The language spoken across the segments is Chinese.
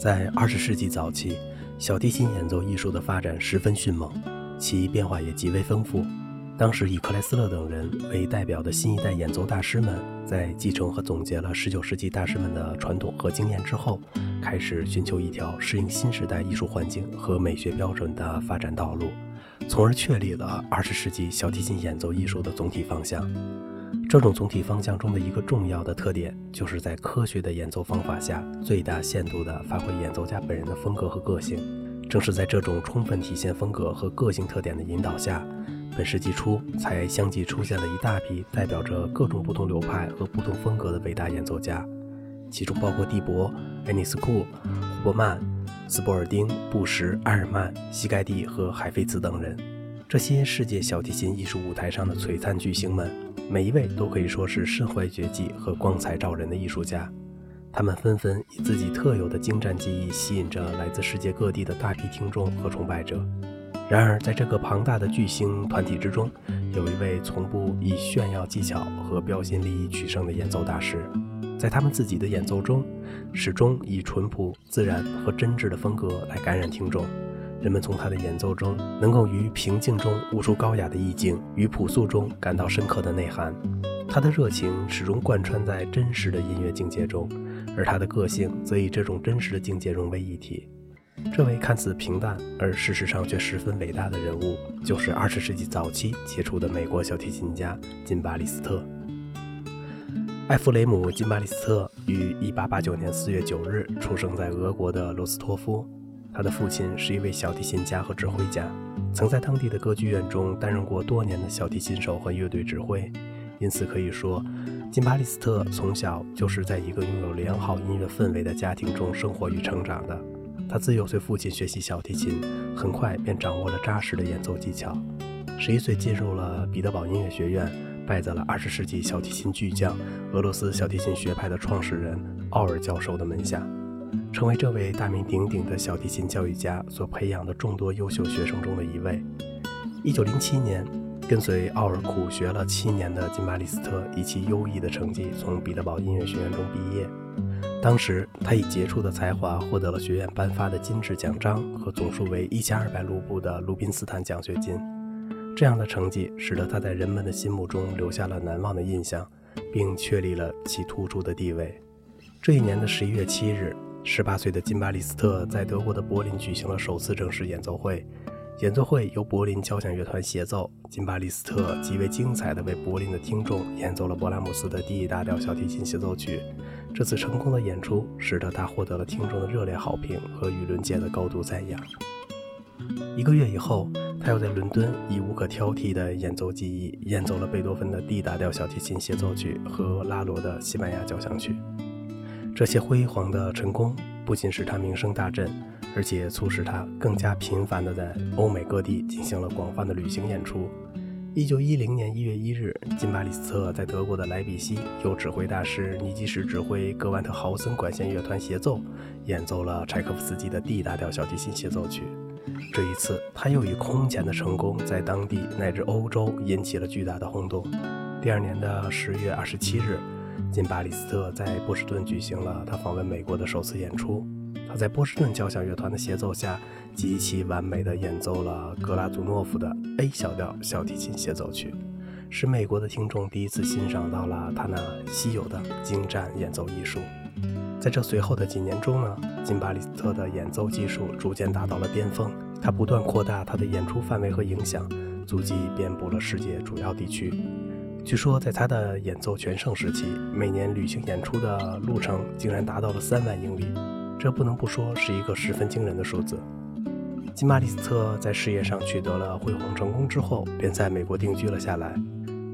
在二十世纪早期，小提琴演奏艺术的发展十分迅猛，其变化也极为丰富。当时以克莱斯勒等人为代表的新一代演奏大师们，在继承和总结了19世纪大师们的传统和经验之后，开始寻求一条适应新时代艺术环境和美学标准的发展道路，从而确立了20世纪小提琴演奏艺术的总体方向。这种总体方向中的一个重要的特点，就是在科学的演奏方法下，最大限度地发挥演奏家本人的风格和个性。正是在这种充分体现风格和个性特点的引导下。本世纪初，才相继出现了一大批代表着各种不同流派和不同风格的伟大演奏家，其中包括蒂博、埃尼斯库、胡伯曼、斯波尔丁、布什、埃尔曼、西盖蒂和海菲茨等人。这些世界小提琴艺术舞台上的璀璨巨星们，每一位都可以说是身怀绝技和光彩照人的艺术家。他们纷纷以自己特有的精湛技艺，吸引着来自世界各地的大批听众和崇拜者。然而，在这个庞大的巨星团体之中，有一位从不以炫耀技巧和标新立异取胜的演奏大师，在他们自己的演奏中，始终以淳朴、自然和真挚的风格来感染听众。人们从他的演奏中，能够于平静中悟出高雅的意境，于朴素中感到深刻的内涵。他的热情始终贯穿在真实的音乐境界中，而他的个性则以这种真实的境界融为一体。这位看似平淡而事实上却十分伟大的人物，就是二十世纪早期杰出的美国小提琴家金巴利斯特。艾弗雷姆·金巴利斯特于1889年4月9日出生在俄国的罗斯托夫。他的父亲是一位小提琴家和指挥家，曾在当地的歌剧院中担任过多年的小提琴手和乐队指挥。因此可以说，金巴利斯特从小就是在一个拥有良好音乐氛围的家庭中生活与成长的。他自幼随父亲学习小提琴，很快便掌握了扎实的演奏技巧。十一岁进入了彼得堡音乐学院，拜在了二十世纪小提琴巨匠、俄罗斯小提琴学派的创始人奥尔教授的门下，成为这位大名鼎鼎的小提琴教育家所培养的众多优秀学生中的一位。一九零七年，跟随奥尔苦学了七年的金巴利斯特，以其优异的成绩从彼得堡音乐学院中毕业。当时，他以杰出的才华获得了学院颁发的金质奖章和总数为一千二百卢布的鲁宾斯坦奖学金。这样的成绩使得他在人们的心目中留下了难忘的印象，并确立了其突出的地位。这一年的十一月七日，十八岁的金巴利斯特在德国的柏林举行了首次正式演奏会。演奏会由柏林交响乐团协奏，金巴利斯特极为精彩地为柏林的听众演奏了勃拉姆斯的《第一大调小提琴协奏曲》。这次成功的演出使得他获得了听众的热烈好评和舆论界的高度赞扬。一个月以后，他又在伦敦以无可挑剔的演奏技艺演奏了贝多芬的《D 大调小提琴协奏曲》和拉罗的《西班牙交响曲》。这些辉煌的成功不仅使他名声大振。而且促使他更加频繁地在欧美各地进行了广泛的旅行演出。一九一零年一月一日，金巴利斯特在德国的莱比锡由指挥大师尼基什指挥格万特豪森管弦乐团协奏，演奏了柴可夫斯基的 D 大调小提琴协奏曲。这一次，他又以空前的成功在当地乃至欧洲引起了巨大的轰动。第二年的十月二十七日，金巴利斯特在波士顿举行了他访问美国的首次演出。他在波士顿交响乐团的协奏下，极其完美地演奏了格拉祖诺夫的 A 小调小提琴协奏曲，使美国的听众第一次欣赏到了他那稀有的精湛演奏艺术。在这随后的几年中呢，金巴利斯特的演奏技术逐渐达到了巅峰，他不断扩大他的演出范围和影响，足迹遍布了世界主要地区。据说，在他的演奏全盛时期，每年旅行演出的路程竟然达到了三万英里。这不能不说是一个十分惊人的数字。金马里斯特在事业上取得了辉煌成功之后，便在美国定居了下来。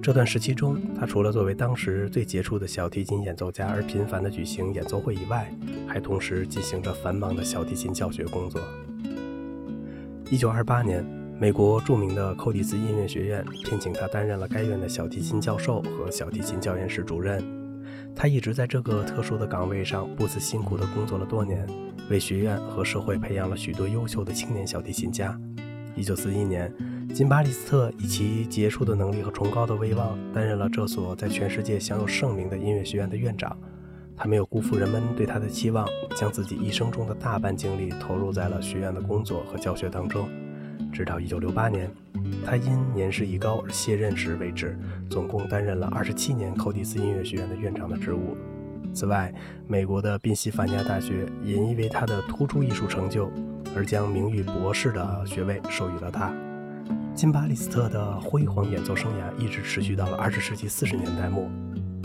这段时期中，他除了作为当时最杰出的小提琴演奏家而频繁地举行演奏会以外，还同时进行着繁忙的小提琴教学工作。一九二八年，美国著名的寇蒂斯音乐学院聘请他担任了该院的小提琴教授和小提琴教研室主任。他一直在这个特殊的岗位上不辞辛苦地工作了多年，为学院和社会培养了许多优秀的青年小提琴家。1941年，金巴利斯特以其杰出的能力和崇高的威望，担任了这所在全世界享有盛名的音乐学院的院长。他没有辜负人们对他的期望，将自己一生中的大半精力投入在了学院的工作和教学当中。直到1968年，他因年事已高而卸任时为止，总共担任了27年寇蒂斯音乐学院的院长的职务。此外，美国的宾夕法尼亚大学也因为他的突出艺术成就，而将名誉博士的学位授予了他。金巴利斯特的辉煌演奏生涯一直持续到了20世纪40年代末。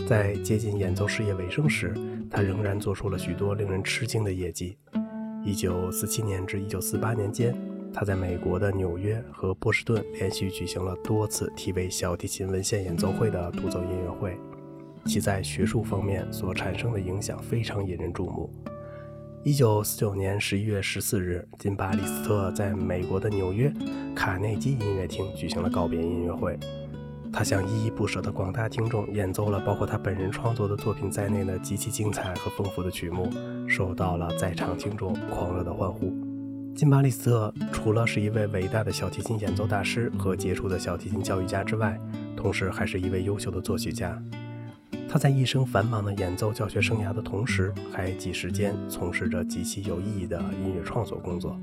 在接近演奏事业尾声时，他仍然做出了许多令人吃惊的业绩。1947年至1948年间，他在美国的纽约和波士顿连续举行了多次题为“小提琴文献演奏会”的独奏音乐会，其在学术方面所产生的影响非常引人注目。1949年11月14日，金巴利斯特在美国的纽约卡内基音乐厅举行了告别音乐会。他向依依不舍的广大听众演奏了包括他本人创作的作品在内的极其精彩和丰富的曲目，受到了在场听众狂热的欢呼。金巴利斯特除了是一位伟大的小提琴演奏大师和杰出的小提琴教育家之外，同时还是一位优秀的作曲家。他在一生繁忙的演奏教学生涯的同时，还挤时间从事着极其有意义的音乐创作工作。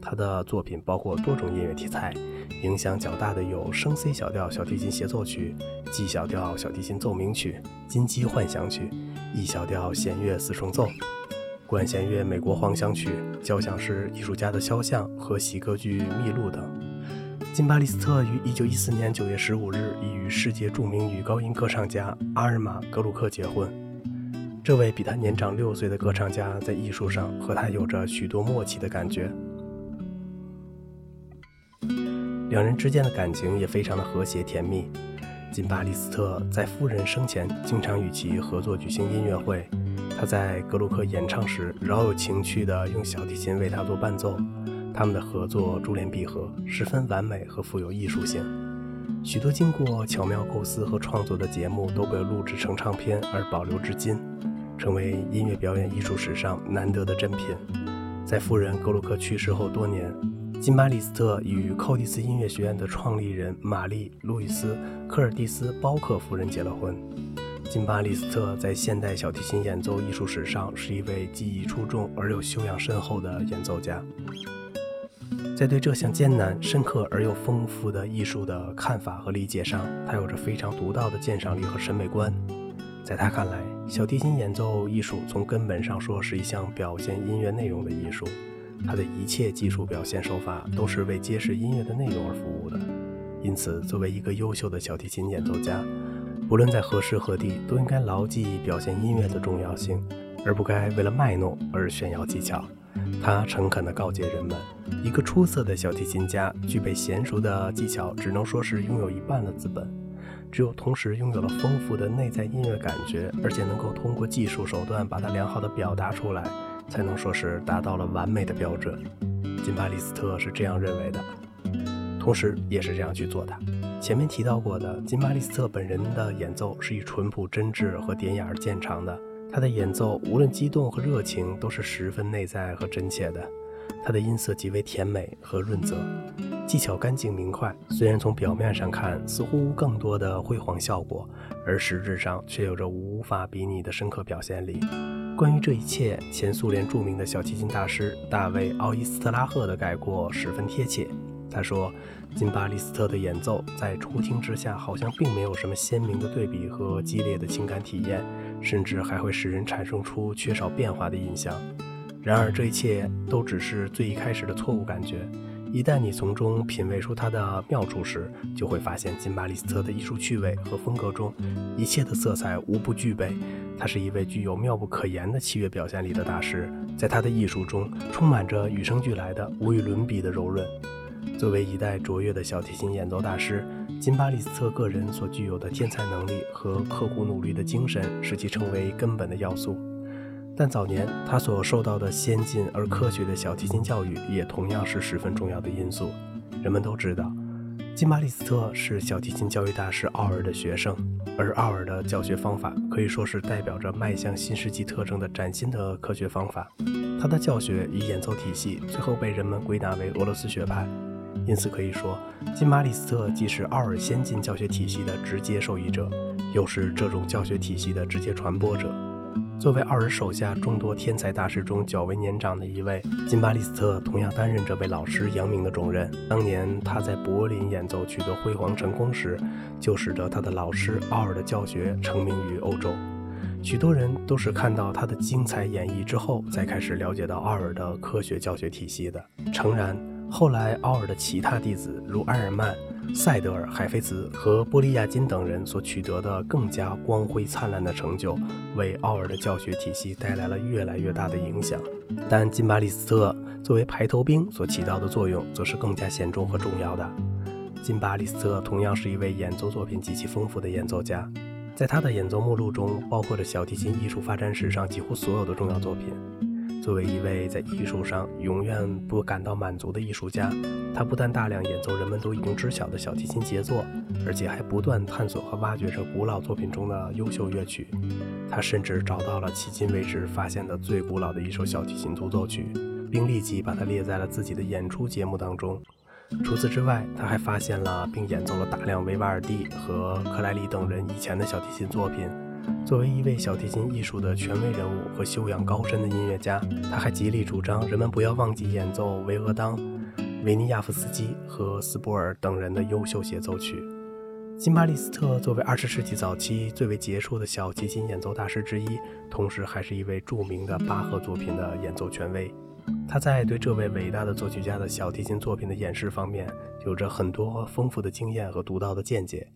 他的作品包括多种音乐题材，影响较大的有升 C 小调小提琴协奏曲、G 小调小提琴奏鸣曲、金鸡幻想曲、E 小调弦乐四重奏、管弦乐美国狂想曲、交响式艺术家的肖像和喜歌剧《秘录》等。金巴利斯特于1914年9月15日已与世界著名女高音歌唱家阿尔玛·格鲁克结婚。这位比他年长六岁的歌唱家在艺术上和他有着许多默契的感觉。两人之间的感情也非常的和谐甜蜜。金巴利斯特在夫人生前经常与其合作举行音乐会，他在格鲁克演唱时饶有情趣地用小提琴为他做伴奏。他们的合作珠联璧合，十分完美和富有艺术性。许多经过巧妙构思和创作的节目都被录制成唱片而保留至今，成为音乐表演艺术史上难得的珍品。在夫人格鲁克去世后多年。金巴利斯特与寇蒂斯音乐学院的创立人玛丽·路易斯·科尔蒂斯·包克夫人结了婚。金巴利斯特在现代小提琴演奏艺术史上是一位技艺出众而又修养深厚的演奏家。在对这项艰难、深刻而又丰富的艺术的看法和理解上，他有着非常独到的鉴赏力和审美观。在他看来，小提琴演奏艺术从根本上说是一项表现音乐内容的艺术。他的一切技术表现手法都是为揭示音乐的内容而服务的，因此，作为一个优秀的小提琴演奏家，无论在何时何地，都应该牢记表现音乐的重要性，而不该为了卖弄而炫耀技巧。他诚恳地告诫人们，一个出色的小提琴家具备娴熟的技巧，只能说是拥有一半的资本。只有同时拥有了丰富的内在音乐感觉，而且能够通过技术手段把它良好的表达出来。才能说是达到了完美的标准。金巴利斯特是这样认为的，同时也是这样去做的。前面提到过的，金巴利斯特本人的演奏是以淳朴、真挚和典雅而见长的。他的演奏无论激动和热情，都是十分内在和真切的。他的音色极为甜美和润泽，技巧干净明快。虽然从表面上看似乎更多的辉煌效果，而实质上却有着无法比拟的深刻表现力。关于这一切，前苏联著名的小提琴大师大卫·奥伊斯特拉赫的概括十分贴切。他说：“金巴利斯特的演奏在初听之下，好像并没有什么鲜明的对比和激烈的情感体验，甚至还会使人产生出缺少变化的印象。然而，这一切都只是最一开始的错误感觉。”一旦你从中品味出它的妙处时，就会发现金巴利斯特的艺术趣味和风格中一切的色彩无不具备。他是一位具有妙不可言的器乐表现力的大师，在他的艺术中充满着与生俱来的无与伦比的柔润。作为一代卓越的小提琴演奏大师，金巴利斯特个人所具有的天才能力和刻苦努力的精神，使其成为根本的要素。但早年他所受到的先进而科学的小提琴教育也同样是十分重要的因素。人们都知道，金巴利斯特是小提琴教育大师奥尔的学生，而奥尔的教学方法可以说是代表着迈向新世纪特征的崭新的科学方法。他的教学与演奏体系最后被人们归纳为俄罗斯学派，因此可以说，金巴利斯特既是奥尔先进教学体系的直接受益者，又是这种教学体系的直接传播者。作为奥尔手下众多天才大师中较为年长的一位，金巴利斯特同样担任这位老师扬名的重任。当年他在柏林演奏取得辉煌成功时，就使得他的老师奥尔的教学成名于欧洲。许多人都是看到他的精彩演绎之后，才开始了解到奥尔的科学教学体系的。诚然，后来奥尔的其他弟子如埃尔曼。塞德尔、海菲茨和波利亚金等人所取得的更加光辉灿烂的成就，为奥尔的教学体系带来了越来越大的影响。但金巴利斯特作为排头兵所起到的作用，则是更加显著和重要的。金巴利斯特同样是一位演奏作品极其丰富的演奏家，在他的演奏目录中，包括着小提琴艺术发展史上几乎所有的重要作品。作为一位在艺术上永远不感到满足的艺术家，他不但大量演奏人们都已经知晓的小提琴杰作，而且还不断探索和挖掘着古老作品中的优秀乐曲。他甚至找到了迄今为止发现的最古老的一首小提琴独奏曲，并立即把它列在了自己的演出节目当中。除此之外，他还发现了并演奏了大量维瓦尔第和克莱里等人以前的小提琴作品。作为一位小提琴艺术的权威人物和修养高深的音乐家，他还极力主张人们不要忘记演奏维厄当、维尼亚夫斯基和斯波尔等人的优秀协奏曲。辛巴利斯特作为二十世纪早期最为杰出的小提琴演奏大师之一，同时还是一位著名的巴赫作品的演奏权威。他在对这位伟大的作曲家的小提琴作品的演示方面，有着很多丰富的经验和独到的见解。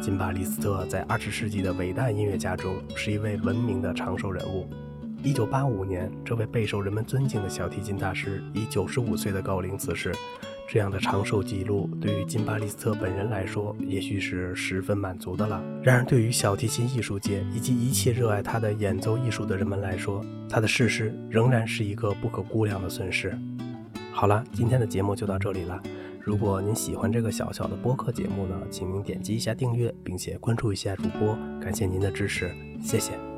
金巴利斯特在二十世纪的伟大音乐家中是一位闻名的长寿人物。一九八五年，这位备受人们尊敬的小提琴大师以九十五岁的高龄辞世。这样的长寿记录对于金巴利斯特本人来说，也许是十分满足的了。然而，对于小提琴艺术界以及一切热爱他的演奏艺术的人们来说，他的逝世仍然是一个不可估量的损失。好了，今天的节目就到这里了。如果您喜欢这个小小的播客节目呢，请您点击一下订阅，并且关注一下主播，感谢您的支持，谢谢。